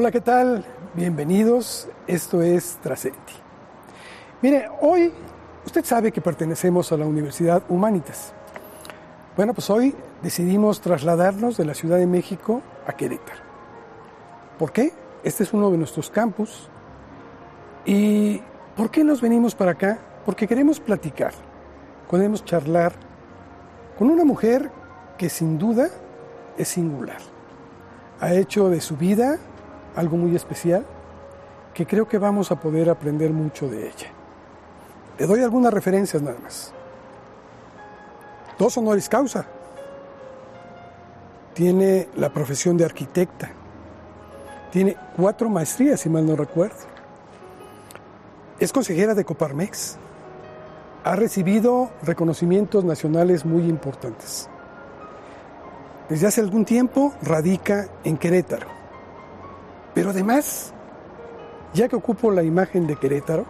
Hola, ¿qué tal? Bienvenidos. Esto es Trascendi. Mire, hoy usted sabe que pertenecemos a la Universidad Humanitas. Bueno, pues hoy decidimos trasladarnos de la Ciudad de México a Querétaro. ¿Por qué? Este es uno de nuestros campus. ¿Y por qué nos venimos para acá? Porque queremos platicar, queremos charlar con una mujer que sin duda es singular. Ha hecho de su vida algo muy especial que creo que vamos a poder aprender mucho de ella. Le doy algunas referencias nada más. Dos honoris causa. Tiene la profesión de arquitecta. Tiene cuatro maestrías, si mal no recuerdo. Es consejera de Coparmex. Ha recibido reconocimientos nacionales muy importantes. Desde hace algún tiempo radica en Querétaro. Pero además, ya que ocupo la imagen de Querétaro,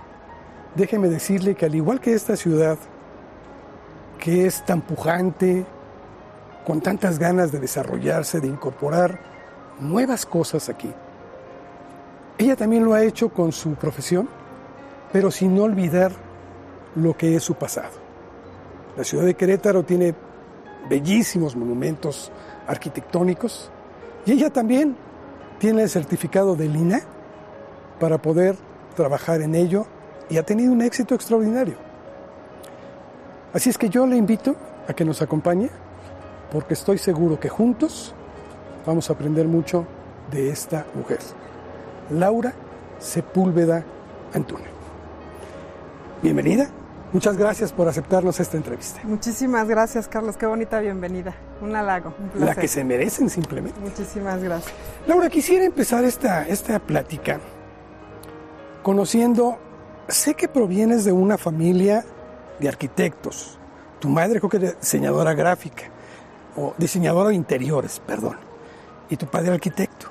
déjeme decirle que al igual que esta ciudad, que es tan pujante, con tantas ganas de desarrollarse, de incorporar nuevas cosas aquí, ella también lo ha hecho con su profesión, pero sin olvidar lo que es su pasado. La ciudad de Querétaro tiene bellísimos monumentos arquitectónicos y ella también tiene el certificado de Lina para poder trabajar en ello y ha tenido un éxito extraordinario. Así es que yo le invito a que nos acompañe porque estoy seguro que juntos vamos a aprender mucho de esta mujer, Laura Sepúlveda Antunes. Bienvenida. Muchas gracias por aceptarnos esta entrevista. Muchísimas gracias, Carlos. Qué bonita bienvenida. Un halago. Un La que se merecen simplemente. Muchísimas gracias. Laura, quisiera empezar esta, esta plática conociendo, sé que provienes de una familia de arquitectos. Tu madre creo que era diseñadora gráfica, o diseñadora de interiores, perdón. Y tu padre arquitecto.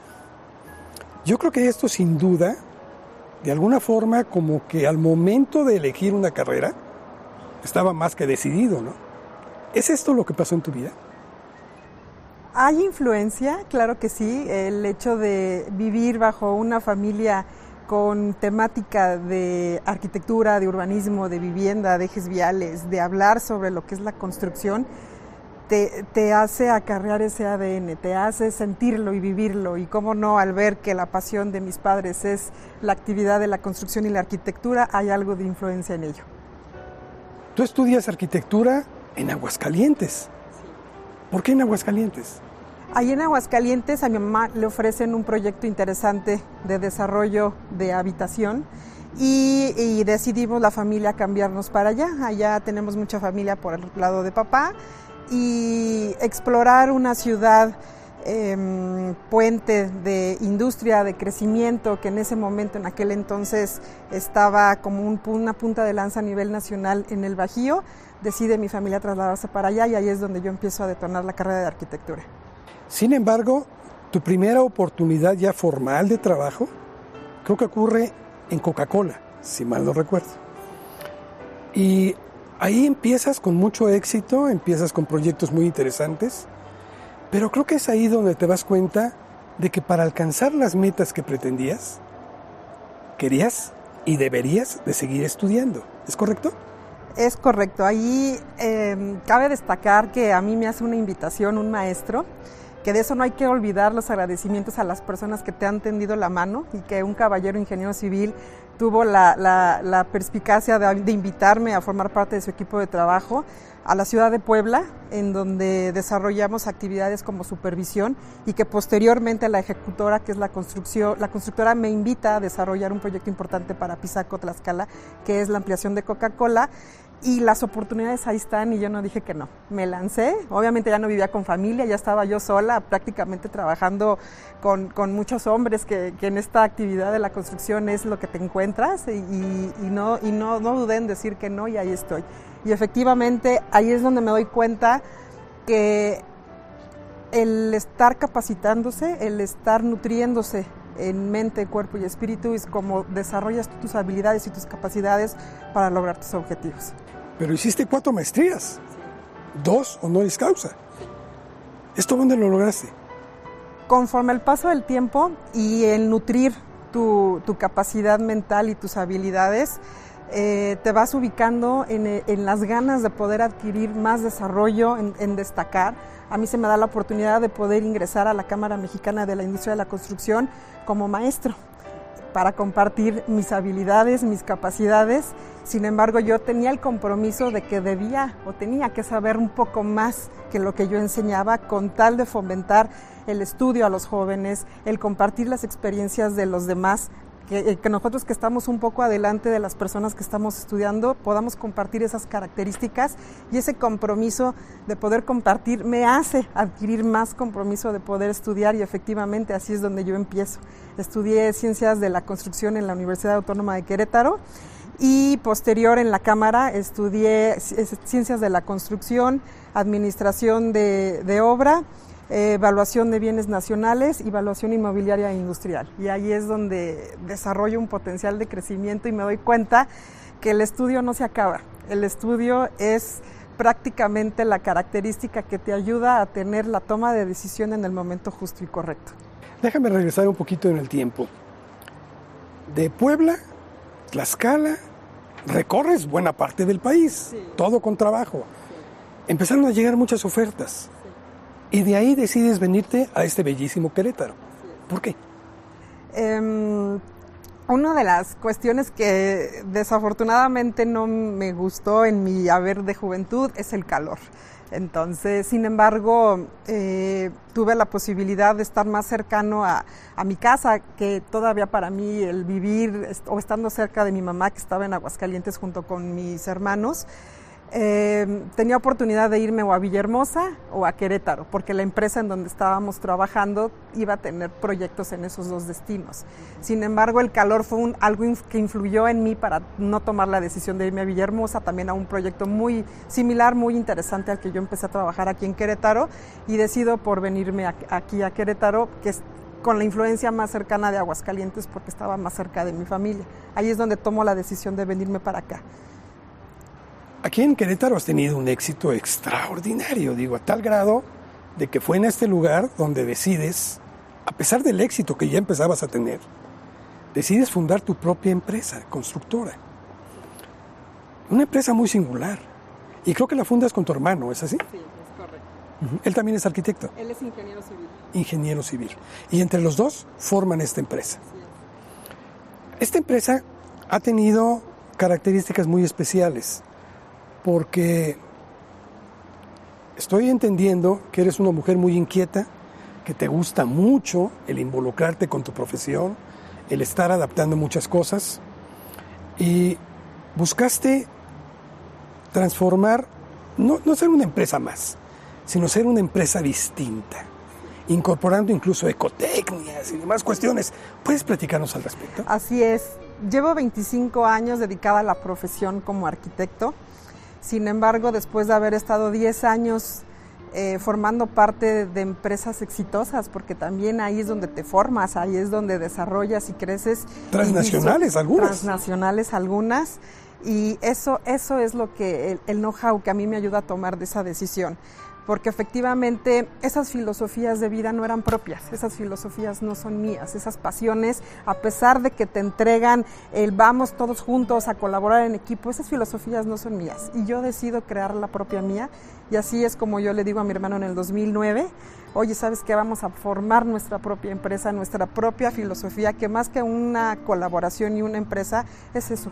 Yo creo que esto sin duda, de alguna forma, como que al momento de elegir una carrera, estaba más que decidido, ¿no? ¿Es esto lo que pasó en tu vida? Hay influencia, claro que sí, el hecho de vivir bajo una familia con temática de arquitectura, de urbanismo, de vivienda, de ejes viales, de hablar sobre lo que es la construcción, te, te, hace acarrear ese ADN, te hace sentirlo y vivirlo. Y cómo no, al ver que la pasión de mis padres es la actividad de la construcción y la arquitectura, hay algo de influencia en ello. Tú estudias arquitectura en Aguascalientes. ¿Por qué en Aguascalientes? Ahí en Aguascalientes a mi mamá le ofrecen un proyecto interesante de desarrollo de habitación y, decidimos la familia cambiarnos para allá. Allá tenemos mucha familia por el lado de papá y explorar una ciudad eh, puente de industria, de crecimiento, que en ese momento, en aquel entonces, estaba como un, una punta de lanza a nivel nacional en el Bajío, decide mi familia trasladarse para allá y ahí es donde yo empiezo a detonar la carrera de arquitectura. Sin embargo, tu primera oportunidad ya formal de trabajo creo que ocurre en Coca-Cola, si mal no recuerdo. Y ahí empiezas con mucho éxito, empiezas con proyectos muy interesantes, pero creo que es ahí donde te das cuenta de que para alcanzar las metas que pretendías, querías y deberías de seguir estudiando. ¿Es correcto? Es correcto. Ahí eh, cabe destacar que a mí me hace una invitación un maestro, que de eso no hay que olvidar los agradecimientos a las personas que te han tendido la mano y que un caballero ingeniero civil tuvo la, perspicacia de, de invitarme a formar parte de su equipo de trabajo a la ciudad de Puebla, en donde desarrollamos actividades como supervisión y que posteriormente la ejecutora, que es la construcción, la constructora me invita a desarrollar un proyecto importante para Pisaco Tlaxcala, que es la ampliación de Coca-Cola. Y las oportunidades ahí están y yo no dije que no. Me lancé, obviamente ya no vivía con familia, ya estaba yo sola, prácticamente trabajando con, con muchos hombres, que, que, en esta actividad de la construcción es lo que te encuentras y, no, y no, no dudé en decir que no y ahí estoy. Y efectivamente ahí es donde me doy cuenta que el estar capacitándose, el estar nutriéndose en mente, cuerpo y espíritu es como desarrollas tus habilidades y tus capacidades para lograr tus objetivos. Pero hiciste cuatro maestrías, dos honoris causa. ¿Esto dónde lo lograste? conforme el paso del tiempo y el nutrir tu, capacidad mental y tus habilidades, eh, te vas ubicando en, las ganas de poder adquirir más desarrollo, en, destacar. A mí se me da la oportunidad de poder ingresar a la Cámara Mexicana de la Industria de la Construcción como maestro para compartir mis habilidades, mis capacidades. Sin embargo, yo tenía el compromiso de que debía o tenía que saber un poco más que lo que yo enseñaba con tal de fomentar el estudio a los jóvenes, el compartir las experiencias de los demás, eh, que, nosotros que estamos un poco adelante de las personas que estamos estudiando podamos compartir esas características y ese compromiso de poder compartir me hace adquirir más compromiso de poder estudiar y efectivamente así es donde yo empiezo. Estudié ciencias de la construcción en la Universidad Autónoma de Querétaro y posterior en la Cámara estudié ciencias de la construcción, administración de, de obra evaluación de bienes nacionales y evaluación inmobiliaria e industrial. Y ahí es donde desarrollo un potencial de crecimiento y me doy cuenta que el estudio no se acaba. El estudio es prácticamente la característica que te ayuda a tener la toma de decisión en el momento justo y correcto. Déjame regresar un poquito en el tiempo. De Puebla, Tlaxcala, recorres buena parte del país, todo con trabajo. Empezaron a llegar muchas ofertas. Y de ahí decides venirte a este bellísimo Querétaro. ¿Por qué? Em, una de las cuestiones que desafortunadamente no me gustó en mi haber de juventud es el calor. Entonces, sin embargo, eh, tuve la posibilidad de estar más cercano a, a, mi casa, que todavía para mí el vivir o estando cerca de mi mamá, que estaba en Aguascalientes junto con mis hermanos, eh, tenía oportunidad de irme o a Villahermosa o a Querétaro, porque la empresa en donde estábamos trabajando iba a tener proyectos en esos dos destinos. Sin embargo, el calor fue algo que influyó en mí para no tomar la decisión de irme a Villahermosa, también a un proyecto muy similar, muy interesante al que yo empecé a trabajar aquí en Querétaro y decido por venirme aquí a Querétaro, que es con la influencia más cercana de Aguascalientes porque estaba más cerca de mi familia. Ahí es donde tomo la decisión de venirme para acá. Aquí en Querétaro has tenido un éxito extraordinario, digo, a tal grado de que fue en este lugar donde decides, a pesar del éxito que ya empezabas a tener, decides fundar tu propia empresa constructora. Una empresa muy singular. Y creo que la fundas con tu hermano, ¿es así? Sí, es correcto. Él también es arquitecto. Él es ingeniero civil. Ingeniero civil. Y entre los dos forman esta empresa. Esta empresa ha tenido características muy especiales porque estoy entendiendo que eres una mujer muy inquieta, que te gusta mucho el involucrarte con tu profesión, el estar adaptando muchas cosas y buscaste transformar, no, ser una empresa más, sino ser una empresa distinta, incorporando incluso ecotecnias y demás cuestiones. ¿Puedes platicarnos al respecto? Así es. Llevo 25 años dedicada a la profesión como arquitecto sin embargo, después de haber estado 10 años eh, formando parte de empresas exitosas, porque también ahí es donde te formas, ahí es donde desarrollas y creces. Transnacionales algunas. Transnacionales algunas. Y eso, eso es lo que el, el know-how que a mí me ayuda a tomar de esa decisión porque efectivamente esas filosofías de vida no eran propias, esas filosofías no son mías, esas pasiones, a pesar de que te entregan el vamos todos juntos a colaborar en equipo, esas filosofías no son mías y yo decido crear la propia mía y así es como yo le digo a mi hermano en el 2009, oye, ¿sabes qué? Vamos a formar nuestra propia empresa, nuestra propia filosofía, que más que una colaboración y una empresa es eso,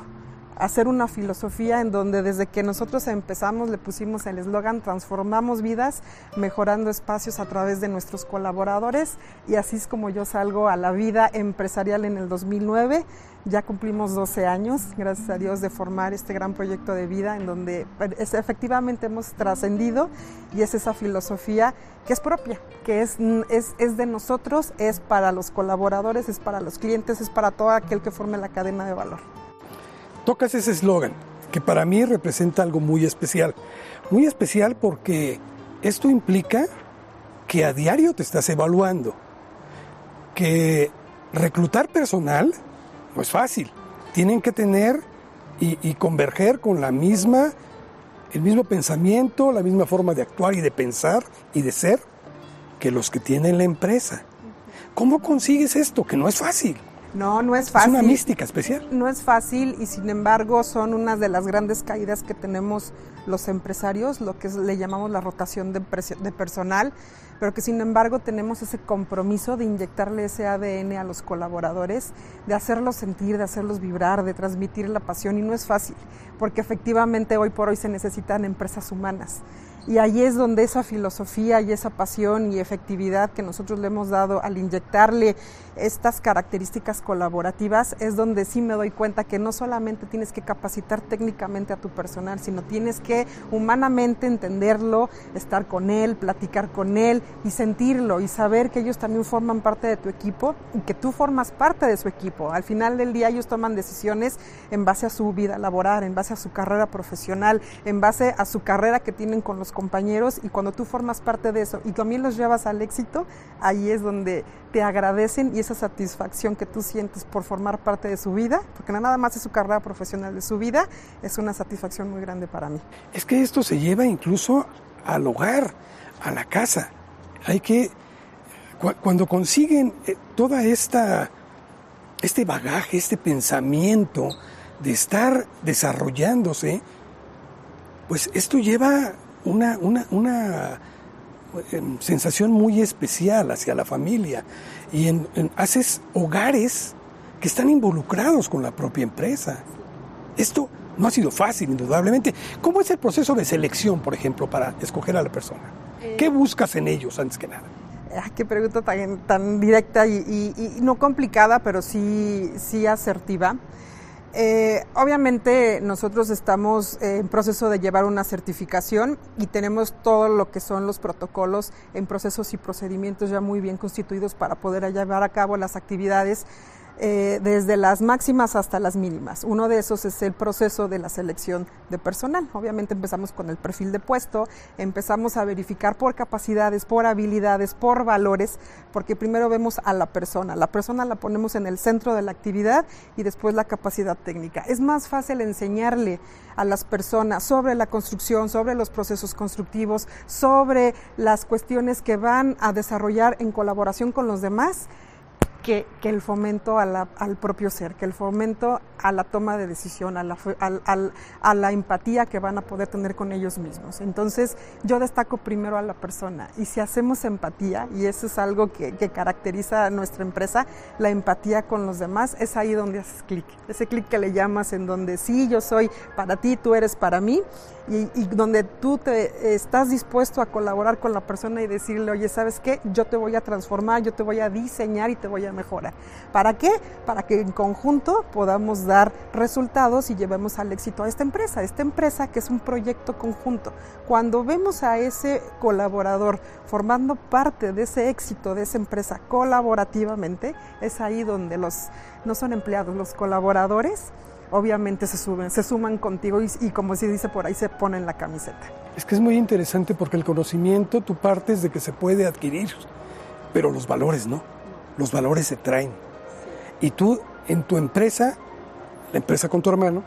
hacer una filosofía en donde desde que nosotros empezamos le pusimos el eslogan transformamos vidas mejorando espacios a través de nuestros colaboradores y así es como yo salgo a la vida empresarial en el 2009 ya cumplimos 12 años gracias a Dios de formar este gran proyecto de vida en donde pues, efectivamente hemos trascendido y es esa filosofía que es propia que es, es, es de nosotros es para los colaboradores es para los clientes es para todo aquel que forme la cadena de valor tocas ese eslogan, que para mí representa algo muy especial. Muy especial porque esto implica que a diario te estás evaluando, que reclutar personal no es fácil. Tienen que tener y, y, converger con la misma, el mismo pensamiento, la misma forma de actuar y de pensar y de ser que los que tienen la empresa. ¿Cómo consigues esto? Que no es fácil. No, no es fácil. Es una mística especial. No es fácil y sin embargo son unas de las grandes caídas que tenemos los empresarios, lo que le llamamos la rotación de, de personal, pero que sin embargo tenemos ese compromiso de inyectarle ese ADN a los colaboradores, de hacerlos sentir, de hacerlos vibrar, de transmitir la pasión y no es fácil, porque efectivamente hoy por hoy se necesitan empresas humanas y ahí es donde esa filosofía y esa pasión y efectividad que nosotros le hemos dado al inyectarle estas características colaborativas es donde sí me doy cuenta que no solamente tienes que capacitar técnicamente a tu personal, sino tienes que humanamente entenderlo, estar con él, platicar con él y sentirlo y saber que ellos también forman parte de tu equipo y que tú formas parte de su equipo. Al final del día ellos toman decisiones en base a su vida laboral, en base a su carrera profesional, en base a su carrera que tienen con los compañeros y cuando tú formas parte de eso y también los llevas al éxito, ahí es donde te agradecen y esa satisfacción que tú sientes por formar parte de su vida, porque nada más es su carrera profesional, de su vida, es una satisfacción muy grande para mí. Es que esto se lleva incluso al hogar, a la casa. Hay que, cuando consiguen eh, toda esta, este bagaje, este pensamiento de estar desarrollándose, pues esto lleva una, una, una sensación muy especial hacia la familia y en, haces hogares que están involucrados con la propia empresa. Esto no ha sido fácil, indudablemente. ¿Cómo es el proceso de selección, por ejemplo, para escoger a la persona? ¿Qué eh, buscas en ellos antes que nada? qué pregunta tan, tan directa y, y, no complicada, pero sí, sí asertiva. Eh, obviamente nosotros estamos en proceso de llevar una certificación y tenemos todo lo que son los protocolos en procesos y procedimientos ya muy bien constituidos para poder llevar a cabo las actividades eh, desde las máximas hasta las mínimas. Uno de esos es el proceso de la selección de personal. Obviamente empezamos con el perfil de puesto, empezamos a verificar por capacidades, por habilidades, por valores, porque primero vemos a la persona. La persona la ponemos en el centro de la actividad y después la capacidad técnica. Es más fácil enseñarle a las personas sobre la construcción, sobre los procesos constructivos, sobre las cuestiones que van a desarrollar en colaboración con los demás que, el fomento al propio ser, que el fomento a la toma de decisión, a la, a la empatía que van a poder tener con ellos mismos. Entonces yo destaco primero a la persona y si hacemos empatía, y eso es algo que, caracteriza a nuestra empresa, la empatía con los demás, es ahí donde haces clic, ese clic que le llamas en donde sí, yo soy para ti, tú eres para mí, y, y, donde tú te estás dispuesto a colaborar con la persona y decirle, oye, ¿sabes qué? Yo te voy a transformar, yo te voy a diseñar y te voy a mejorar. ¿Para qué? Para que en conjunto podamos dar resultados y llevemos al éxito a esta empresa. Esta empresa que es un proyecto conjunto. Cuando vemos a ese colaborador formando parte de ese éxito de esa empresa colaborativamente, es ahí donde los, no son empleados, los colaboradores obviamente se suben, se suman contigo y, como se dice por ahí, se ponen la camiseta. Es que es muy interesante porque el conocimiento tú partes de que se puede adquirir, pero los valores no. Los valores se traen. Y tú en tu empresa, la empresa con tu hermano,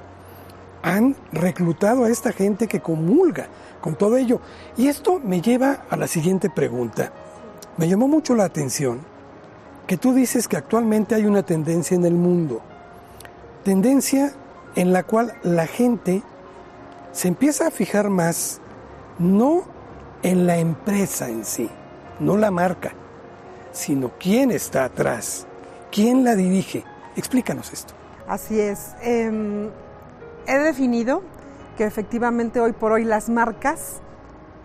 han reclutado a esta gente que comulga con todo ello. Y esto me lleva a la siguiente pregunta. Me llamó mucho la atención que tú dices que actualmente hay una tendencia en el mundo tendencia en la cual la gente se empieza a fijar más no en la empresa en sí, no la marca, sino quién está atrás, quién la dirige. Explícanos esto. Así es. Em, he definido que efectivamente hoy por hoy las marcas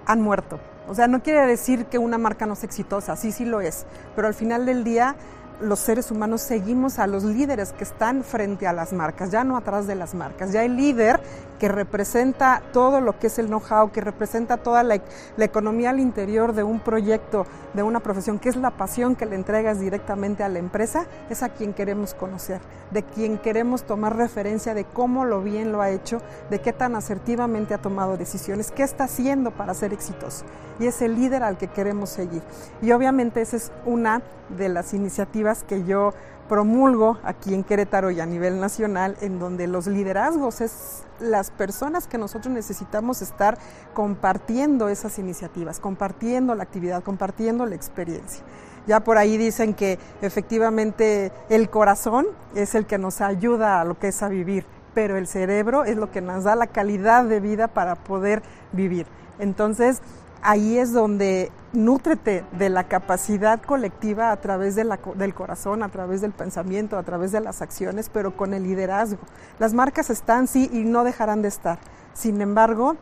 han muerto. O sea, no quiere decir que una marca no es exitosa, sí, sí lo es, pero al final del día los seres humanos seguimos a los líderes que están frente a las marcas, ya no atrás de las marcas. Ya el líder que representa todo lo que es el know-how, que representa toda la, economía al interior de un proyecto, de una profesión, que es la pasión que le entregas directamente a la empresa, es a quien queremos conocer, de quien queremos tomar referencia de cómo lo bien lo ha hecho, de qué tan asertivamente ha tomado decisiones, qué está haciendo para ser exitoso. Y es el líder al que queremos seguir. Y obviamente esa es una de las iniciativas que yo promulgo aquí en Querétaro y a nivel nacional, en donde los liderazgos es las personas que nosotros necesitamos estar compartiendo esas iniciativas, compartiendo la actividad, compartiendo la experiencia. Ya por ahí dicen que efectivamente el corazón es el que nos ayuda a lo que es a vivir, pero el cerebro es lo que nos da la calidad de vida para poder vivir. Entonces, ahí es donde nútrete de la capacidad colectiva a través del corazón, a través del pensamiento, a través de las acciones, pero con el liderazgo. Las marcas están, sí, y no dejarán de estar. Sin embargo,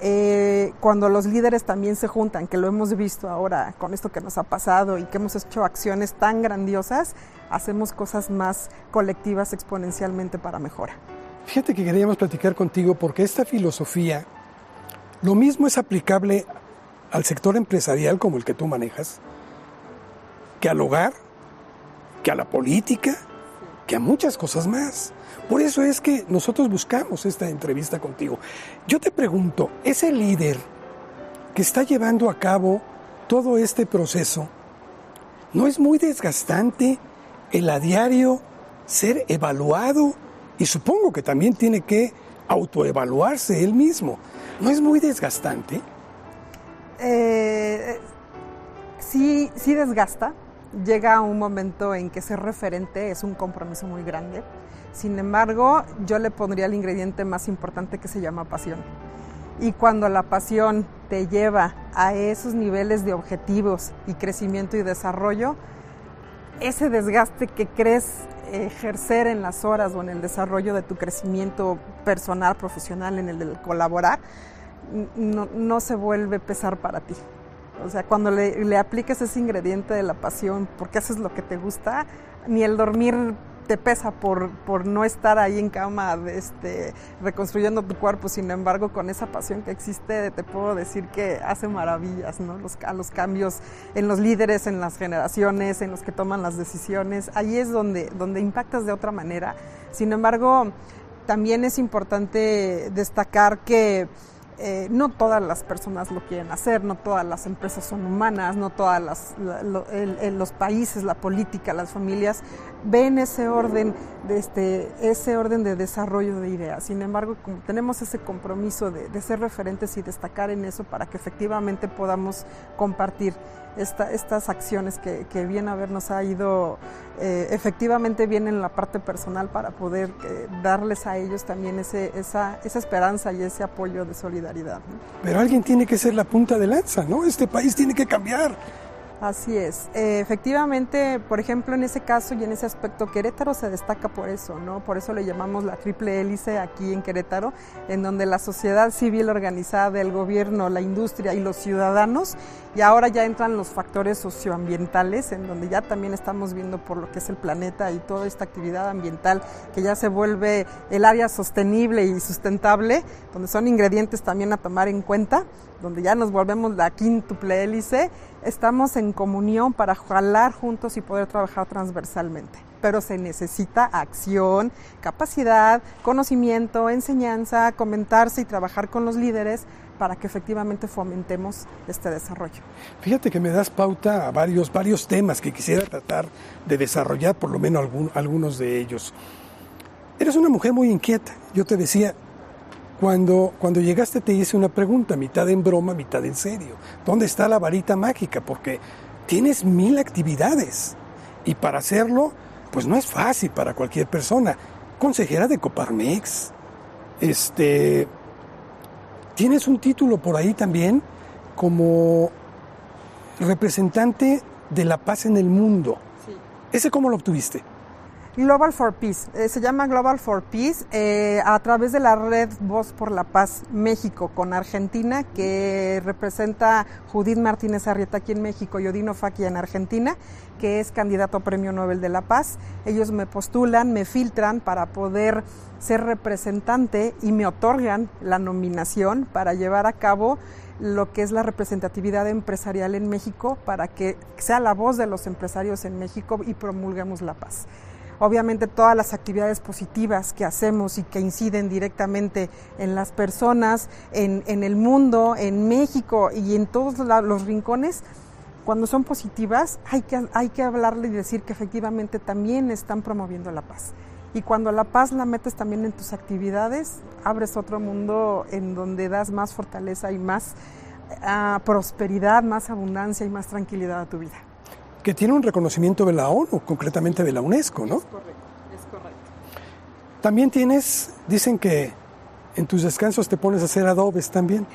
eh, cuando los líderes también se juntan, que lo hemos visto ahora con esto que nos ha pasado y que hemos hecho acciones tan grandiosas, hacemos cosas más colectivas exponencialmente para mejora. Fíjate que queríamos platicar contigo porque esta filosofía, lo mismo es aplicable al sector empresarial como el que tú manejas, que al hogar, que a la política, que a muchas cosas más. Por eso es que nosotros buscamos esta entrevista contigo. Yo te pregunto, ese líder que está llevando a cabo todo este proceso, ¿no es muy desgastante el a diario ser evaluado? Y supongo que también tiene que autoevaluarse él mismo. ¿No es muy desgastante? Eh, sí, sí desgasta. Llega un momento en que ser referente es un compromiso muy grande sin embargo, yo le pondría el ingrediente más importante que se llama pasión. Y cuando la pasión te lleva a esos niveles de objetivos y crecimiento y desarrollo, ese desgaste que crees ejercer en las horas o en el desarrollo de tu crecimiento personal, profesional, en el de colaborar, no, se vuelve pesar para ti. O sea, cuando le, le apliques ese ingrediente de la pasión, porque haces lo que te gusta, ni el dormir te pesa por, por no estar ahí en cama este, reconstruyendo tu cuerpo, sin embargo con esa pasión que existe te puedo decir que hace maravillas, ¿no? Los, a los cambios en los líderes, en las generaciones, en los que toman las decisiones, ahí es donde, donde impactas de otra manera. Sin embargo, también es importante destacar que eh, no todas las personas lo quieren hacer, no todas las empresas son humanas, no todas las, los países, la política, las familias ven ese orden de este, ese orden de desarrollo de ideas. Sin embargo, como tenemos ese compromiso de, ser referentes y destacar en eso para que efectivamente podamos compartir estas acciones que, que, bien habernos ha ido eh, efectivamente bien en la parte personal para poder eh, darles a ellos también ese, esa, esa esperanza y ese apoyo de solidaridad. Pero alguien tiene que ser la punta de lanza, ¿no? Este país tiene que cambiar. Así es. Eh, efectivamente, por ejemplo, en ese caso y en ese aspecto, Querétaro se destaca por eso, ¿no? Por eso le llamamos la triple hélice aquí en Querétaro, en donde la sociedad civil organizada, el gobierno, la industria y los ciudadanos, y ahora ya entran los factores socioambientales, en donde ya también estamos viendo por lo que es el planeta y toda esta actividad ambiental que ya se vuelve el área sostenible y sustentable, donde son ingredientes también a tomar en cuenta donde ya nos volvemos la quíntuple hélice, estamos en comunión para jalar juntos y poder trabajar transversalmente. Pero se necesita acción, capacidad, conocimiento, enseñanza, comentarse y trabajar con los líderes para que efectivamente fomentemos este desarrollo. Fíjate que me das pauta a varios, varios temas que quisiera tratar de desarrollar, por lo menos algunos de ellos. Eres una mujer muy inquieta. Yo te decía, cuando, cuando llegaste te hice una pregunta, mitad en broma, mitad en serio. ¿Dónde está la varita mágica? Porque tienes mil actividades y para hacerlo, pues no es fácil para cualquier persona. Consejera de Coparmex, este, tienes un título por ahí también como representante de la paz en el mundo. ¿Ese cómo lo obtuviste? Global for Peace. Eh, se llama Global for Peace eh, a través de la red Voz por la Paz México con Argentina, que representa Judith Martínez Arrieta aquí en México y Odino Faki en Argentina, que es candidato a Premio Nobel de la Paz. Ellos me postulan, me filtran para poder ser representante y me otorgan la nominación para llevar a cabo lo que es la representatividad empresarial en México para que sea la voz de los empresarios en México y promulguemos la paz. Obviamente todas las actividades positivas que hacemos y que inciden directamente en las personas, en, el mundo, en México y en todos los rincones, cuando son positivas hay que, hay que hablarle y decir que efectivamente también están promoviendo la paz. Y cuando la paz la metes también en tus actividades, abres otro mundo en donde das más fortaleza y más ah, prosperidad, más abundancia y más tranquilidad a tu vida. Que tiene un reconocimiento de la ONU, concretamente de la UNESCO, ¿no? Es correcto, es correcto. También tienes, dicen que en tus descansos te pones a hacer adobes también,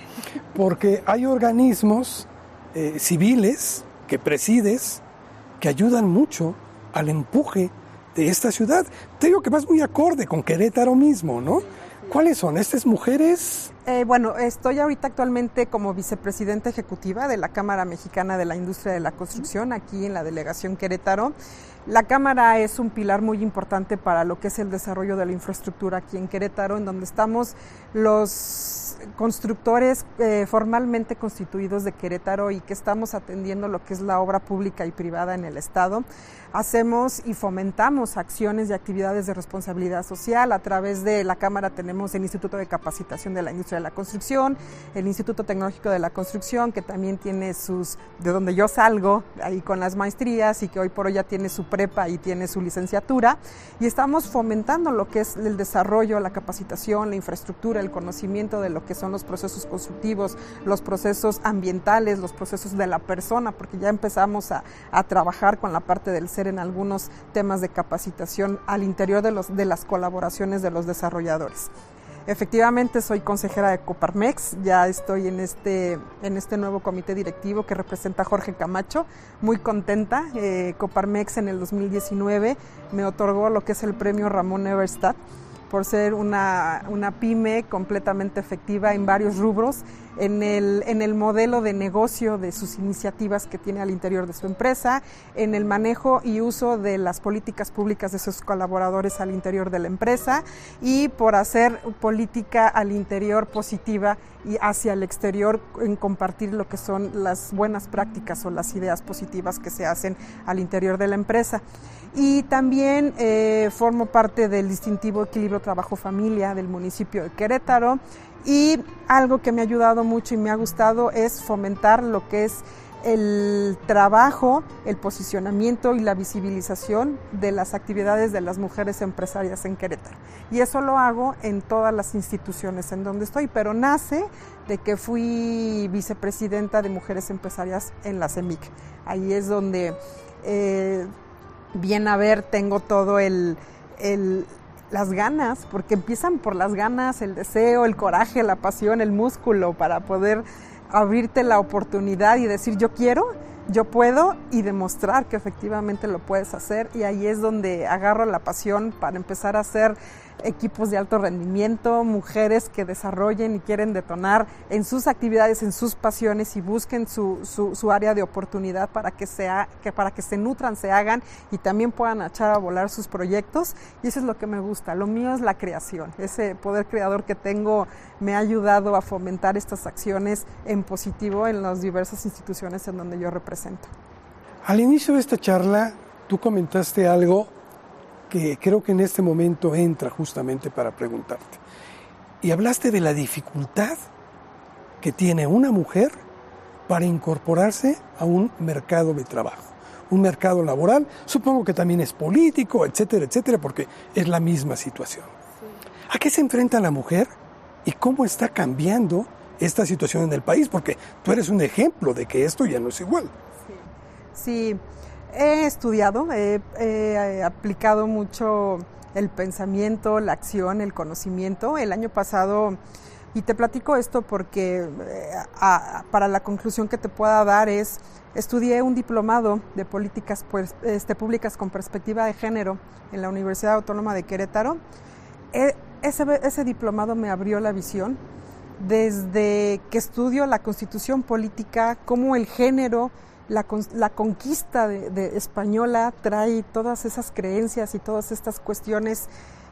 porque hay organismos eh, civiles que presides que ayudan mucho al empuje de esta ciudad. Te digo que vas muy acorde con Querétaro mismo, ¿no? ¿Cuáles son estas mujeres? Eh, bueno, estoy ahorita actualmente como vicepresidenta ejecutiva de la Cámara Mexicana de la Industria de la Construcción aquí en la delegación Querétaro. La Cámara es un pilar muy importante para lo que es el desarrollo de la infraestructura aquí en Querétaro, en donde estamos los constructores eh, formalmente constituidos de Querétaro y que estamos atendiendo lo que es la obra pública y privada en el Estado. Hacemos y fomentamos acciones y actividades de responsabilidad social. A través de la Cámara tenemos el Instituto de Capacitación de la Industria de la Construcción, el Instituto Tecnológico de la Construcción, que también tiene sus, de donde yo salgo, ahí con las maestrías y que hoy por hoy ya tiene su prepa y tiene su licenciatura. Y estamos fomentando lo que es el desarrollo, la capacitación, la infraestructura, el conocimiento de lo que son los procesos constructivos, los procesos ambientales, los procesos de la persona, porque ya empezamos a, a trabajar con la parte del ser en algunos temas de capacitación al interior de, los, de las colaboraciones de los desarrolladores. Efectivamente, soy consejera de Coparmex, ya estoy en este, en este nuevo comité directivo que representa a Jorge Camacho, muy contenta. Eh, Coparmex en el 2019 me otorgó lo que es el premio Ramón Everstadt por ser una, una, pyme completamente efectiva en varios rubros, en el, en el modelo de negocio de sus iniciativas que tiene al interior de su empresa, en el manejo y uso de las políticas públicas de sus colaboradores al interior de la empresa y por hacer política al interior positiva y hacia el exterior en compartir lo que son las buenas prácticas o las ideas positivas que se hacen al interior de la empresa y también eh, formo parte del distintivo equilibrio trabajo-familia del municipio de Querétaro y algo que me ha ayudado mucho y me ha gustado es fomentar lo que es el trabajo, el posicionamiento y la visibilización de las actividades de las mujeres empresarias en Querétaro. Y eso lo hago en todas las instituciones en donde estoy, pero nace de que fui vicepresidenta de mujeres empresarias en la CEMIC. Ahí es donde eh, bien a ver, tengo todo el, las ganas, porque empiezan por las ganas, el deseo, el coraje, la pasión, el músculo para poder abrirte la oportunidad y decir yo quiero, yo puedo y demostrar que efectivamente lo puedes hacer. Y ahí es donde agarro la pasión para empezar a hacer equipos de alto rendimiento, mujeres que desarrollen y quieren detonar en sus actividades, en sus pasiones y busquen su, su, área de oportunidad para que, sea, que para que se nutran, se hagan y también puedan echar a volar sus proyectos. Y eso es lo que me gusta. Lo mío es la creación. Ese poder creador que tengo me ha ayudado a fomentar estas acciones en positivo en las diversas instituciones en donde yo represento. Al inicio de esta charla, tú comentaste algo que creo que en este momento entra justamente para preguntarte. Y hablaste de la dificultad que tiene una mujer para incorporarse a un mercado de trabajo, un mercado laboral, supongo que también es político, etcétera, etcétera, porque es la misma situación. ¿A qué se enfrenta la mujer y cómo está cambiando esta situación en el país? Porque tú eres un ejemplo de que esto ya no es igual. Sí, sí. He estudiado, he, aplicado mucho el pensamiento, la acción, el conocimiento. El año pasado, y te platico esto porque eh, para la conclusión que te pueda dar es, estudié un diplomado de políticas pues, este, públicas con perspectiva de género en la Universidad Autónoma de Querétaro. E, ese, ese diplomado me abrió la visión desde que estudio la constitución política, cómo el género la, la conquista de, española trae todas esas creencias y todas estas cuestiones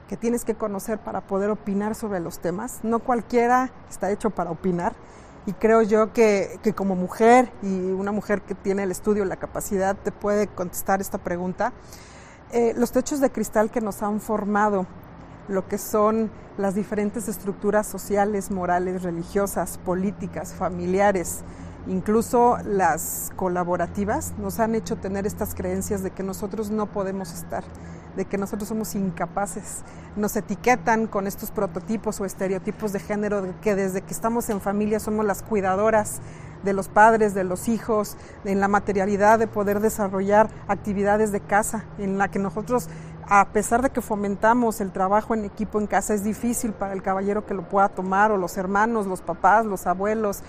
que tienes que conocer para poder opinar sobre los temas. No cualquiera está hecho para opinar. Y creo yo que, que como mujer y una mujer que tiene el estudio, la capacidad, te puede contestar esta pregunta. Eh, los techos de cristal que nos han formado lo que son las diferentes estructuras sociales, morales, religiosas, políticas, familiares, incluso las colaborativas, nos han hecho tener estas creencias de que nosotros no podemos estar, de que nosotros somos incapaces. Nos etiquetan con estos prototipos o estereotipos de género, de que desde que estamos en familia somos las cuidadoras de los padres, de los hijos, en la materialidad de poder desarrollar actividades de casa, en la que nosotros a pesar de que fomentamos el trabajo en equipo en casa, es difícil para el caballero que lo pueda tomar, o los hermanos, los papás, los abuelos,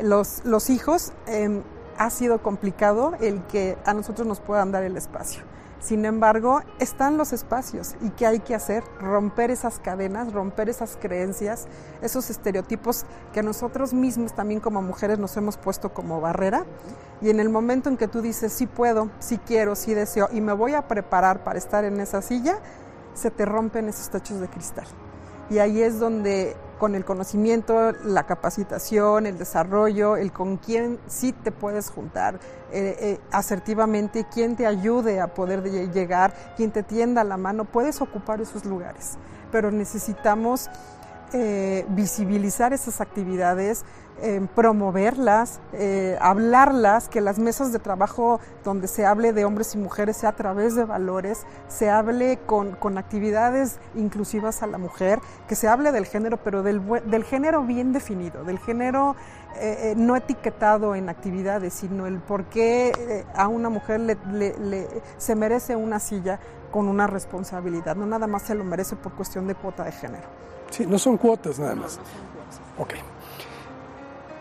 los, los hijos, em, ha sido complicado el que a nosotros nos puedan dar el espacio. Sin embargo, están los espacios y ¿qué hay que hacer? Romper esas cadenas, romper esas creencias, esos estereotipos que nosotros mismos también como mujeres nos hemos puesto como barrera. Y en el momento en que tú dices, sí puedo, sí quiero, sí deseo y me voy a preparar para estar en esa silla, se te rompen esos techos de cristal. Y ahí es donde con el conocimiento, la capacitación, el desarrollo, el con quién sí te puedes juntar eh, eh, asertivamente, quién te ayude a poder llegar, quién te tienda la mano, puedes ocupar esos lugares. Pero necesitamos eh, visibilizar esas actividades, promoverlas, eh, hablarlas, que las mesas de trabajo donde se hable de hombres y mujeres sea a través de valores, se hable con, con actividades inclusivas a la mujer, que se hable del género, pero del, del género bien definido, del género eh, no etiquetado en actividades, sino el por qué a una mujer le, le, se merece una silla con una responsabilidad, no nada más se lo merece por cuestión de cuota de género. Sí, no son cuotas nada más. Ok.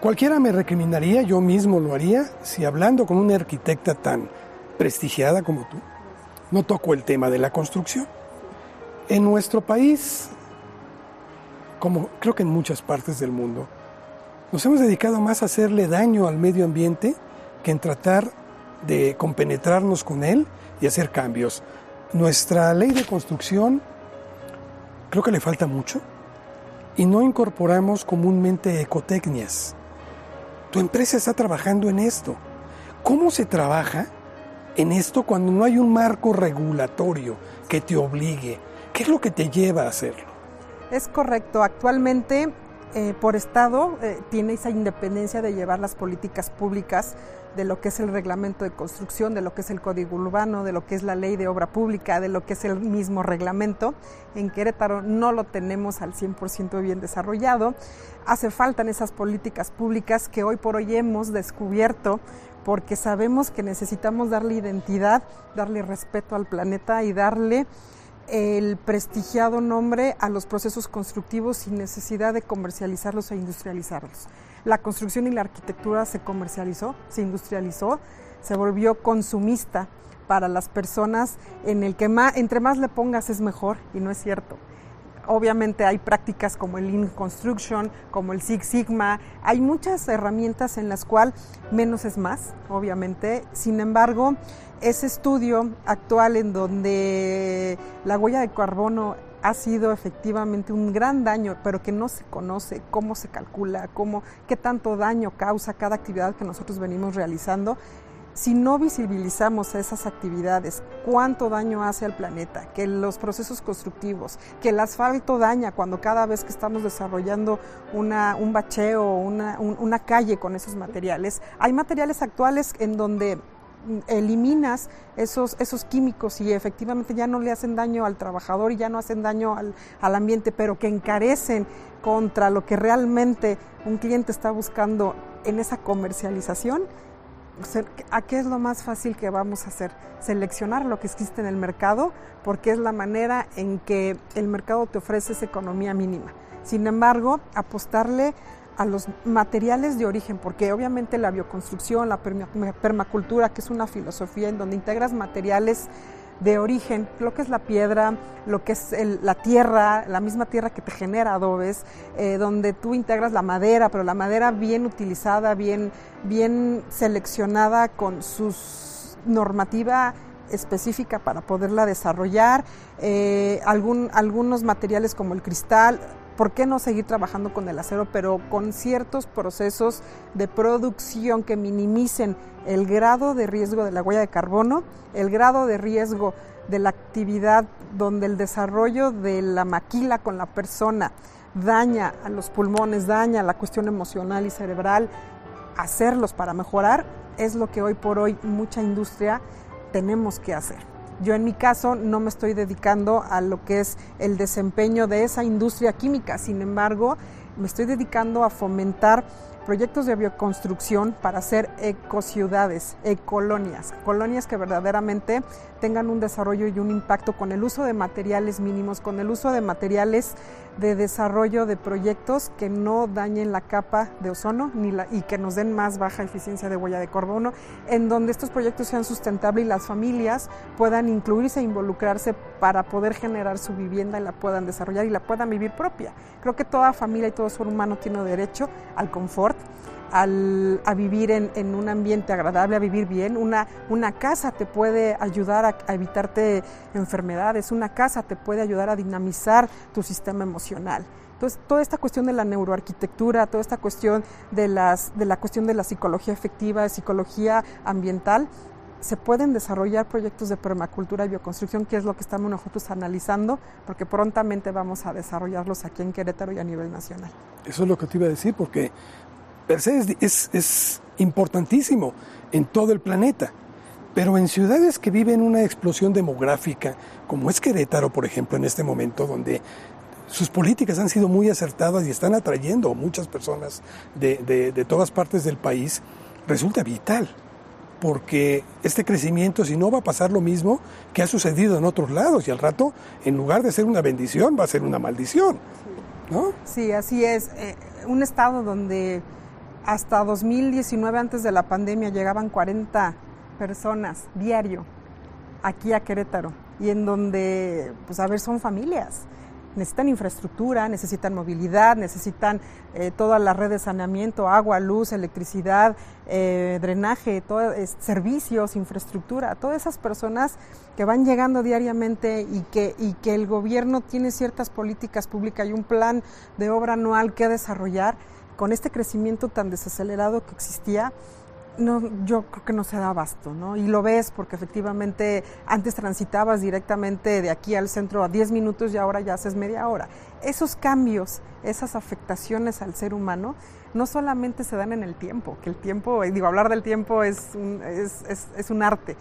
Cualquiera me recriminaría, yo mismo lo haría, si hablando con una arquitecta tan prestigiada como tú, no toco el tema de la construcción. En nuestro país, como creo que en muchas partes del mundo, nos hemos dedicado más a hacerle daño al medio ambiente que en tratar de compenetrarnos con él y hacer cambios. Nuestra ley de construcción creo que le falta mucho y no incorporamos comúnmente ecotecnias. Tu empresa está trabajando en esto. ¿Cómo se trabaja en esto cuando no hay un marco regulatorio que te obligue? ¿Qué es lo que te lleva a hacerlo? Es correcto. Actualmente, eh, por Estado, eh, tiene esa independencia de llevar las políticas públicas de lo que es el reglamento de construcción, de lo que es el código urbano, de lo que es la ley de obra pública, de lo que es el mismo reglamento. En Querétaro no lo tenemos al 100% bien desarrollado. Hace falta en esas políticas públicas que hoy por hoy hemos descubierto porque sabemos que necesitamos darle identidad, darle respeto al planeta y darle el prestigiado nombre a los procesos constructivos sin necesidad de comercializarlos e industrializarlos. La construcción y la arquitectura se comercializó, se industrializó, se volvió consumista para las personas en el que más, entre más le pongas es mejor y no es cierto. Obviamente hay prácticas como el Lean Construction, como el Six Sigma, hay muchas herramientas en las cuales menos es más, obviamente. Sin embargo, ese estudio actual en donde la huella de carbono ha sido efectivamente un gran daño, pero que no se conoce cómo se calcula, cómo, qué tanto daño causa cada actividad que nosotros venimos realizando. Si no visibilizamos esas actividades, cuánto daño hace al planeta, que los procesos constructivos, que el asfalto daña cuando cada vez que estamos desarrollando una, un bacheo, una, una calle con esos materiales. Hay materiales actuales en donde eliminas esos, esos químicos y efectivamente ya no le hacen daño al trabajador y ya no hacen daño al, al ambiente, pero que encarecen contra lo que realmente un cliente está buscando en esa comercialización, ¿a qué es lo más fácil que vamos a hacer? Seleccionar lo que existe en el mercado, porque es la manera en que el mercado te ofrece esa economía mínima. Sin embargo, apostarle a los materiales de origen, porque obviamente la bioconstrucción, la permacultura, que es una filosofía en donde integras materiales de origen, lo que es la piedra, lo que es la tierra, la misma tierra que te genera adobes, eh, donde tú integras la madera, pero la madera bien utilizada, bien, bien seleccionada con su normativa específica para poderla desarrollar, eh, algún, algunos materiales como el cristal, ¿por qué no seguir trabajando con el acero, pero con ciertos procesos de producción que minimicen el grado de riesgo de la huella de carbono, el grado de riesgo de la actividad donde el desarrollo de la maquila con la persona daña a los pulmones, daña la cuestión emocional y cerebral, hacerlos para mejorar es lo que hoy por hoy mucha industria tenemos que hacer. Yo en mi caso no me estoy dedicando a lo que es el desempeño de esa industria química, sin embargo, me estoy dedicando a fomentar proyectos de bioconstrucción para hacer ecociudades, ecolonias, colonias que verdaderamente tengan un desarrollo y un impacto con el uso de materiales mínimos, con el uso de materiales de desarrollo de proyectos que no dañen la capa de ozono ni la, y que nos den más baja eficiencia de huella de carbono, en donde estos proyectos sean sustentables y las familias puedan incluirse e involucrarse para poder generar su vivienda y la puedan desarrollar y la puedan vivir propia. Creo que toda familia y todo ser humano tiene derecho al confort al, a vivir en, un ambiente agradable, a vivir bien. Una, casa te puede ayudar a, evitarte enfermedades, una casa te puede ayudar a dinamizar tu sistema emocional. Entonces, toda esta cuestión de la neuroarquitectura, toda esta cuestión de, las, de la cuestión de la psicología efectiva, de psicología ambiental, se pueden desarrollar proyectos de permacultura y bioconstrucción, que es lo que estamos nosotros analizando, porque prontamente vamos a desarrollarlos aquí en Querétaro y a nivel nacional. Eso es lo que te iba a decir, porque per se es, importantísimo en todo el planeta. Pero en ciudades que viven una explosión demográfica, como es Querétaro, por ejemplo, en este momento, donde sus políticas han sido muy acertadas y están atrayendo muchas personas de, de, todas partes del país, resulta vital. Porque este crecimiento, si no, va a pasar lo mismo que ha sucedido en otros lados. Y al rato, en lugar de ser una bendición, va a ser una maldición. ¿no? Sí, así es. Eh, un estado donde hasta 2019, antes de la pandemia, llegaban 40 personas diario aquí a Querétaro y en donde, pues a ver, son familias. Necesitan infraestructura, necesitan movilidad, necesitan eh, toda la red de saneamiento, agua, luz, electricidad, eh, drenaje, servicios, infraestructura. Todas esas personas que van llegando diariamente y que, y que el gobierno tiene ciertas políticas públicas y un plan de obra anual que desarrollar con este crecimiento tan desacelerado que existía, no, yo creo que no se da abasto, ¿no? Y lo ves porque efectivamente antes transitabas directamente de aquí al centro a 10 minutos y ahora ya haces media hora. Esos cambios, esas afectaciones al ser humano, no solamente se dan en el tiempo, que el tiempo, digo, hablar del tiempo es es, es, es un arte,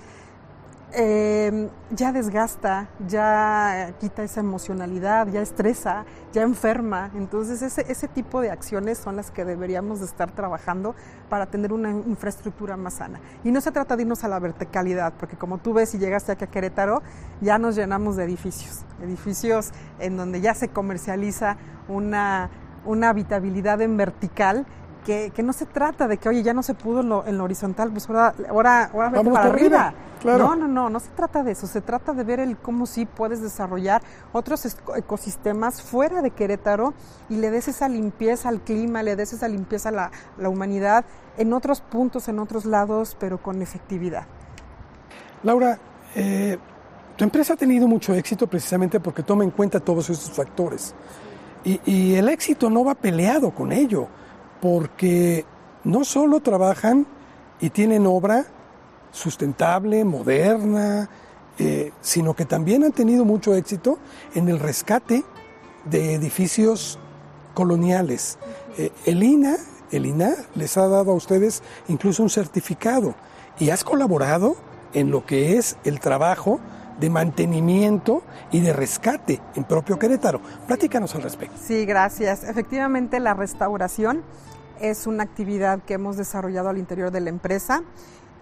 eh, ya desgasta, ya quita esa emocionalidad, ya estresa, ya enferma. Entonces ese, ese tipo de acciones son las que deberíamos de estar trabajando para tener una infraestructura más sana. Y no se trata de irnos a la verticalidad, porque como tú ves y llegaste aquí a Querétaro, ya nos llenamos de edificios, edificios en donde ya se comercializa una, una habitabilidad en vertical que, no se trata de que, oye, ya no se pudo en lo, horizontal, pues ahora, ahora, ahora vete para arriba. No, no, no, no se trata de eso, se trata de ver el cómo sí puedes desarrollar otros ecosistemas fuera de Querétaro y le des esa limpieza al clima, le des esa limpieza a la, la humanidad en otros puntos, en otros lados, pero con efectividad. Laura, eh, tu empresa ha tenido mucho éxito precisamente porque toma en cuenta todos estos factores. Y, y el éxito no va peleado con ello porque no solo trabajan y tienen obra sustentable, moderna, eh, sino que también han tenido mucho éxito en el rescate de edificios coloniales. Eh, el INA, el INA les ha dado a ustedes incluso un certificado y has colaborado en lo que es el trabajo de mantenimiento y de rescate en propio Querétaro. Platícanos al respecto. Sí, gracias. Efectivamente, la restauración es una actividad que hemos desarrollado al interior de la empresa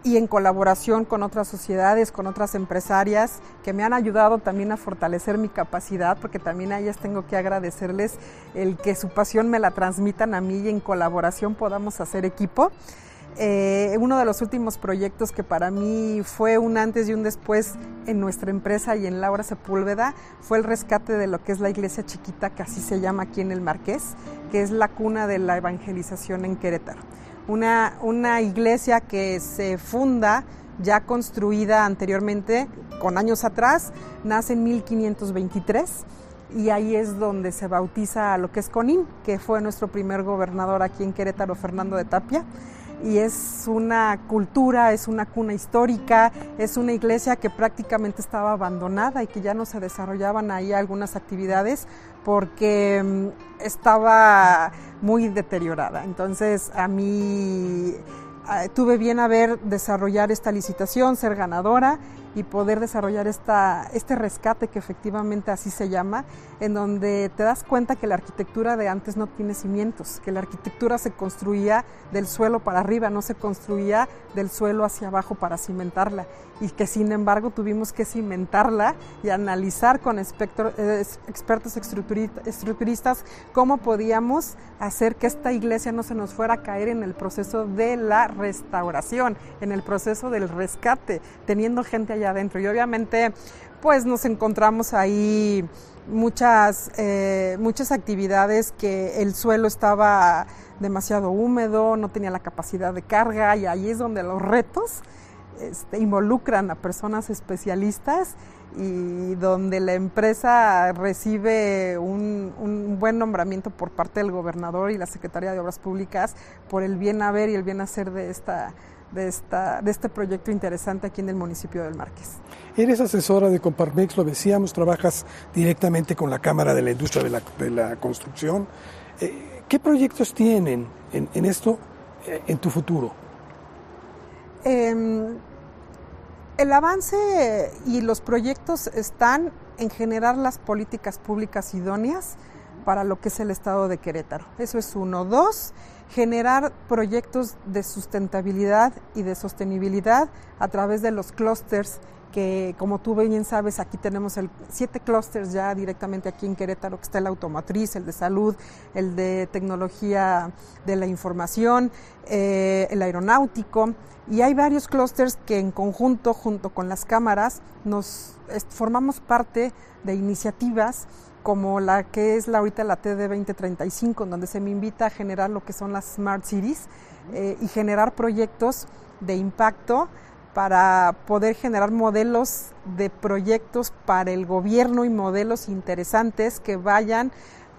y en colaboración con otras sociedades, con otras empresarias que me han ayudado también a fortalecer mi capacidad, porque también a ellas tengo que agradecerles el que su pasión me la transmitan a mí y en colaboración podamos hacer equipo. Eh, uno de los últimos proyectos que para mí fue un antes y un después en nuestra empresa y en Laura Sepúlveda fue el rescate de lo que es la iglesia chiquita, que así se llama aquí en el Marqués, que es la cuna de la evangelización en Querétaro. Una, una iglesia que se funda ya construida anteriormente, con años atrás, nace en 1523 y ahí es donde se bautiza a lo que es Conín, que fue nuestro primer gobernador aquí en Querétaro, Fernando de Tapia y es una cultura, es una cuna histórica, es una iglesia que prácticamente estaba abandonada y que ya no se desarrollaban ahí algunas actividades porque mm, estaba muy deteriorada. Entonces a mí tuve bien a ver desarrollar esta licitación, ser ganadora y poder desarrollar esta, este rescate que efectivamente así se llama, en donde te das cuenta que la arquitectura de antes no tiene cimientos, que la arquitectura se construía del suelo para arriba, no se construía del suelo hacia abajo para cimentarla y que sin embargo tuvimos que cimentarla y analizar con expertos estructuristas cómo podíamos hacer que esta iglesia no se nos fuera a caer en el proceso de la restauración, en el proceso del rescate, teniendo gente allá adentro. Y obviamente pues nos encontramos ahí muchas, eh, muchas actividades que el suelo estaba demasiado húmedo, no tenía la capacidad de carga y ahí es donde los retos este, involucran a personas especialistas y donde la empresa recibe un, un, buen nombramiento por parte del gobernador y la Secretaría de Obras Públicas por el bien haber y el bien hacer de, esta, de, esta, de este proyecto interesante aquí en el municipio del Márquez. Eres asesora de Comparmex, lo decíamos, trabajas directamente con la Cámara de la Industria de la, de la Construcción. Eh, ¿Qué proyectos tienen en, en esto eh, en tu futuro? Em, el avance y los proyectos están en generar las políticas públicas idóneas para lo que es el estado de Querétaro. Eso es uno. Dos, generar proyectos de sustentabilidad y de sostenibilidad a través de los clústeres que como tú bien sabes, aquí tenemos el, siete clústeres ya directamente aquí en Querétaro, que está el automotriz, el de salud, el de tecnología de la información, eh, el aeronáutico, y hay varios clústeres que en conjunto, junto con las cámaras, nos formamos parte de iniciativas como la que es la ahorita la TD 2035, en donde se me invita a generar lo que son las Smart Cities eh, y generar proyectos de impacto para poder generar modelos de proyectos para el gobierno y modelos interesantes que vayan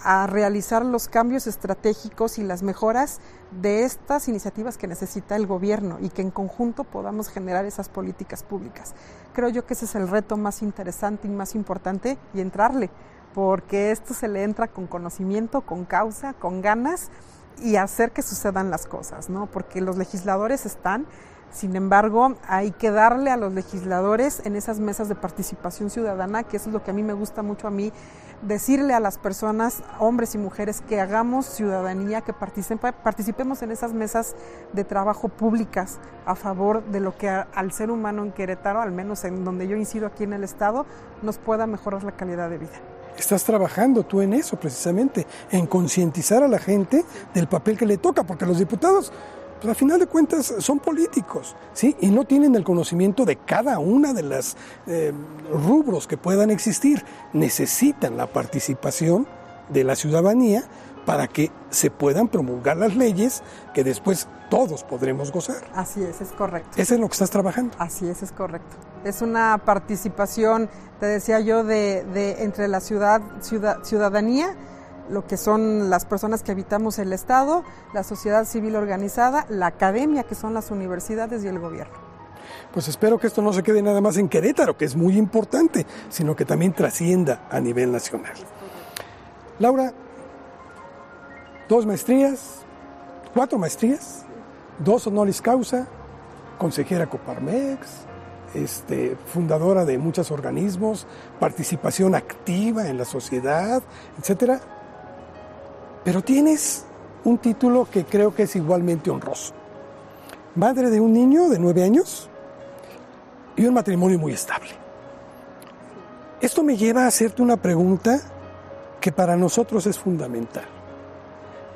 a realizar los cambios estratégicos y las mejoras de estas iniciativas que necesita el gobierno y que en conjunto podamos generar esas políticas públicas. Creo yo que ese es el reto más interesante y más importante y entrarle, porque esto se le entra con conocimiento, con causa, con ganas y hacer que sucedan las cosas, ¿no? Porque los legisladores están sin embargo, hay que darle a los legisladores en esas mesas de participación ciudadana, que eso es lo que a mí me gusta mucho a mí, decirle a las personas, hombres y mujeres, que hagamos ciudadanía, que participemos en esas mesas de trabajo públicas a favor de lo que al ser humano en Querétaro, al menos en donde yo incido aquí en el Estado, nos pueda mejorar la calidad de vida. Estás trabajando tú en eso precisamente, en concientizar a la gente del papel que le toca, porque los diputados pues a final de cuentas son políticos, ¿sí? Y no tienen el conocimiento de cada una de las eh, rubros que puedan existir. Necesitan la participación de la ciudadanía para que se puedan promulgar las leyes que después todos podremos gozar. Así es, es correcto. Eso es lo que estás trabajando. Así es, es correcto. Es una participación, te decía yo, de, de entre la ciudad, ciudad, ciudadanía lo que son las personas que habitamos el Estado, la sociedad civil organizada, la academia, que son las universidades y el gobierno. Pues espero que esto no se quede nada más en Querétaro, que es muy importante, sino que también trascienda a nivel nacional. Laura, dos maestrías, cuatro maestrías, dos honoris causa, consejera Coparmex, este, fundadora de muchos organismos, participación activa en la sociedad, etcétera pero tienes un título que creo que es igualmente honroso. Madre de un niño de nueve años y un matrimonio muy estable. Esto me lleva a hacerte una pregunta que para nosotros es fundamental.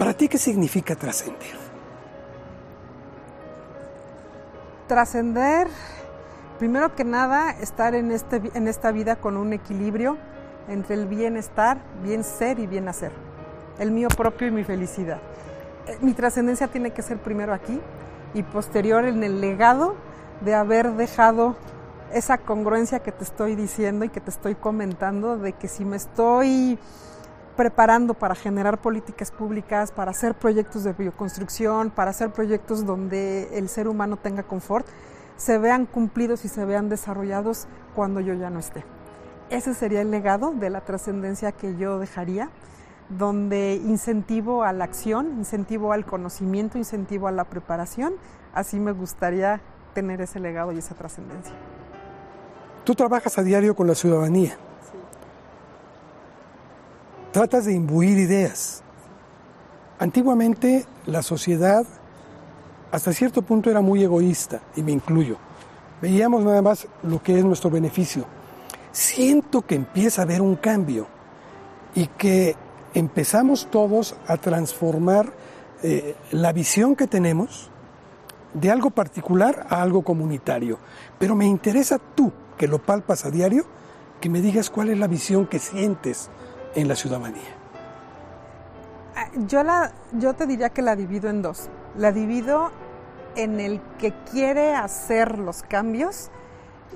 ¿Para ti qué significa trascender? Trascender, primero que nada, estar en, este, en esta vida con un equilibrio entre el bienestar, bien ser y bien hacer el mío propio y mi felicidad. Eh, mi trascendencia tiene que ser primero aquí y posterior en el legado de haber dejado esa congruencia que te estoy diciendo y que te estoy comentando de que si me estoy preparando para generar políticas públicas, para hacer proyectos de bioconstrucción, para hacer proyectos donde el ser humano tenga confort, se vean cumplidos y se vean desarrollados cuando yo ya no esté. Ese sería el legado de la trascendencia que yo dejaría donde incentivo a la acción, incentivo al conocimiento, incentivo a la preparación. Así me gustaría tener ese legado y esa trascendencia. Tú trabajas a diario con la ciudadanía. Tratas de imbuir ideas. Antiguamente la sociedad hasta cierto punto era muy egoísta, y me incluyo. Veíamos nada más lo que es nuestro beneficio. Siento que empieza a haber un cambio y que empezamos todos a transformar eh, la visión que tenemos de algo particular a algo comunitario. Pero me interesa tú, que lo palpas a diario, que me digas cuál es la visión que sientes en la ciudadanía. Ah, yo, la, yo te diría que la divido en dos. La divido en el que quiere hacer los cambios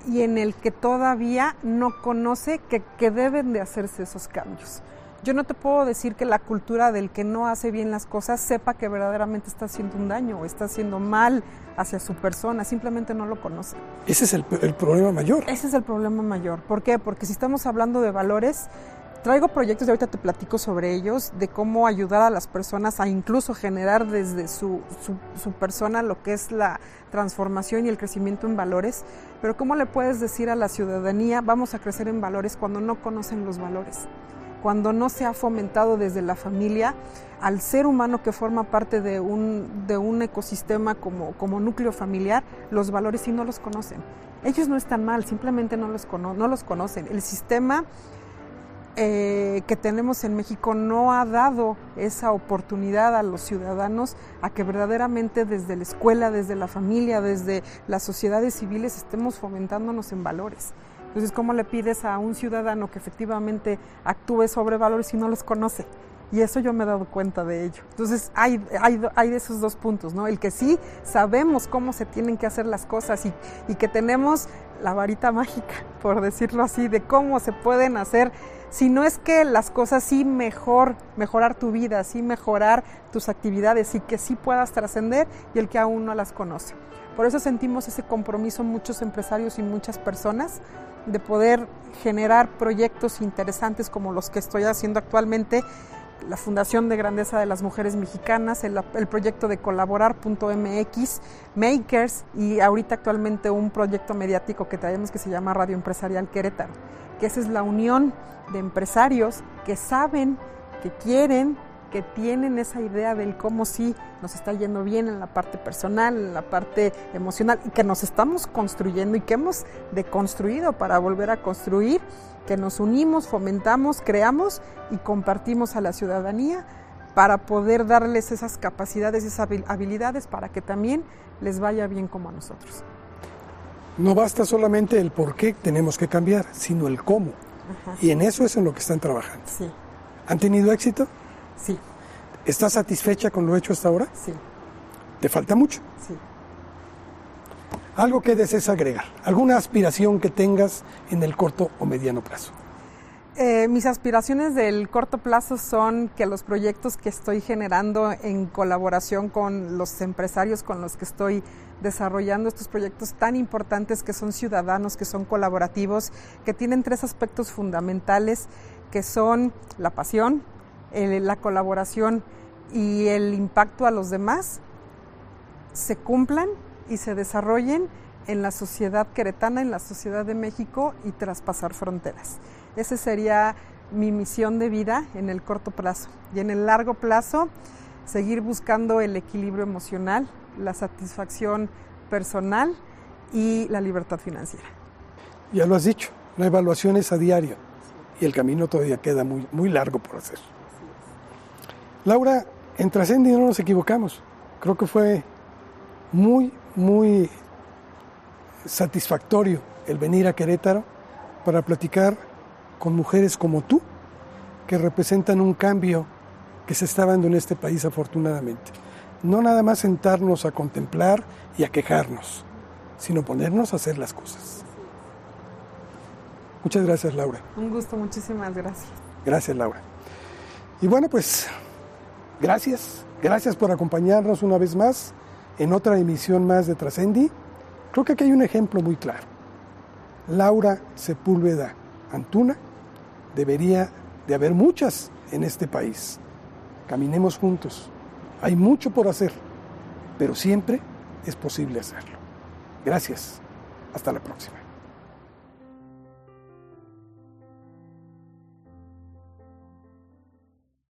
y en el que todavía no conoce que, que deben de hacerse esos cambios. Yo no te puedo decir que la cultura del que no hace bien las cosas sepa que verdaderamente está haciendo un daño o está haciendo mal hacia su persona, simplemente no lo conoce. Ese es el, el problema mayor. Ese es el problema mayor. ¿Por qué? Porque si estamos hablando de valores, traigo proyectos y ahorita te platico sobre ellos, de cómo ayudar a las personas a incluso generar desde su, su, su, persona lo que es la transformación y el crecimiento en valores, pero cómo le puedes decir a la ciudadanía vamos a crecer en valores cuando no conocen los valores cuando no se ha fomentado desde la familia al ser humano que forma parte de un, de un ecosistema como, como núcleo familiar, los valores sí no los conocen. Ellos no están mal, simplemente no los, cono no los conocen. El sistema eh, que tenemos en México no ha dado esa oportunidad a los ciudadanos a que verdaderamente desde la escuela, desde la familia, desde las sociedades civiles estemos fomentándonos en valores. Entonces, ¿cómo le pides a un ciudadano que efectivamente actúe sobre valores si no los conoce? Y eso yo me he dado cuenta de ello. Entonces, hay, hay, hay de esos dos puntos, ¿no? El que sí sabemos cómo se tienen que hacer las cosas y, y que tenemos la varita mágica, por decirlo así, de cómo se pueden hacer si no es que las cosas sí mejor, mejorar tu vida, sí mejorar tus actividades y que sí puedas trascender y el que aún no las conoce. Por eso sentimos ese compromiso muchos empresarios y muchas personas de poder generar proyectos interesantes como los que estoy haciendo actualmente, la Fundación de Grandeza de las Mujeres Mexicanas, el, el proyecto de colaborar.mx, Makers y ahorita actualmente un proyecto mediático que traemos que se llama Radio Empresarial Querétaro, que esa es la unión de empresarios que saben, que quieren que tienen esa idea del cómo sí nos está yendo bien en la parte personal, en la parte emocional, y que nos estamos construyendo y que hemos deconstruido para volver a construir, que nos unimos, fomentamos, creamos y compartimos a la ciudadanía para poder darles esas capacidades, esas habilidades para que también les vaya bien como a nosotros. No basta solamente el por qué tenemos que cambiar, sino el cómo. Ajá. Y en eso es en lo que están trabajando. Sí. ¿Han tenido éxito? Sí. ¿Estás satisfecha con lo hecho hasta ahora? Sí. ¿Te falta mucho? Sí. Algo que desees agregar, alguna aspiración que tengas en el corto o mediano plazo. Eh, mis aspiraciones del corto plazo son que los proyectos que estoy generando en colaboración con los empresarios con los que estoy desarrollando estos proyectos tan importantes que son ciudadanos, que son colaborativos, que tienen tres aspectos fundamentales, que son la pasión, la colaboración y el impacto a los demás se cumplan y se desarrollen en la sociedad queretana, en la sociedad de México y traspasar fronteras. Esa sería mi misión de vida en el corto plazo. Y en el largo plazo, seguir buscando el equilibrio emocional, la satisfacción personal y la libertad financiera. Ya lo has dicho, la evaluación es a diario y el camino todavía queda muy, muy largo por hacer. Laura, en Trascendi no nos equivocamos. Creo que fue muy, muy satisfactorio el venir a Querétaro para platicar con mujeres como tú, que representan un cambio que se está dando en este país afortunadamente. No nada más sentarnos a contemplar y a quejarnos, sino ponernos a hacer las cosas. Muchas gracias, Laura. Un gusto, muchísimas gracias. Gracias, Laura. Y bueno, pues Gracias, gracias por acompañarnos una vez más en otra emisión más de Trascendi. Creo que aquí hay un ejemplo muy claro. Laura Sepúlveda Antuna debería de haber muchas en este país. Caminemos juntos. Hay mucho por hacer, pero siempre es posible hacerlo. Gracias. Hasta la próxima.